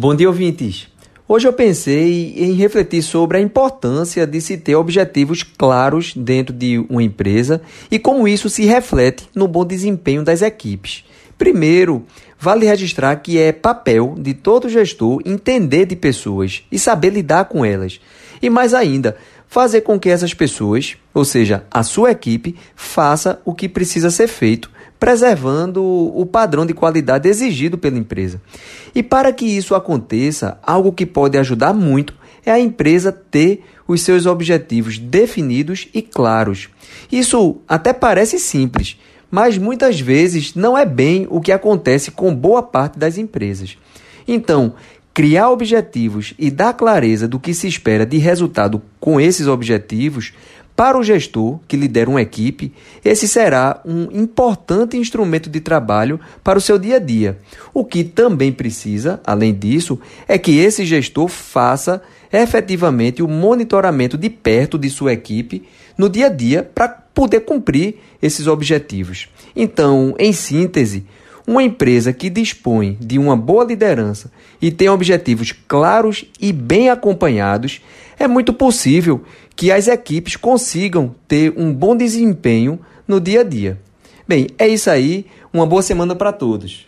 Bom dia, ouvintes. Hoje eu pensei em refletir sobre a importância de se ter objetivos claros dentro de uma empresa e como isso se reflete no bom desempenho das equipes. Primeiro, vale registrar que é papel de todo gestor entender de pessoas e saber lidar com elas. E mais ainda, fazer com que essas pessoas, ou seja, a sua equipe, faça o que precisa ser feito preservando o padrão de qualidade exigido pela empresa. E para que isso aconteça, algo que pode ajudar muito é a empresa ter os seus objetivos definidos e claros. Isso até parece simples, mas muitas vezes não é bem o que acontece com boa parte das empresas. Então, criar objetivos e dar clareza do que se espera de resultado com esses objetivos para o gestor que lidera uma equipe, esse será um importante instrumento de trabalho para o seu dia a dia. O que também precisa, além disso, é que esse gestor faça efetivamente o monitoramento de perto de sua equipe no dia a dia para poder cumprir esses objetivos. Então, em síntese, uma empresa que dispõe de uma boa liderança e tem objetivos claros e bem acompanhados, é muito possível que as equipes consigam ter um bom desempenho no dia a dia. Bem, é isso aí. Uma boa semana para todos.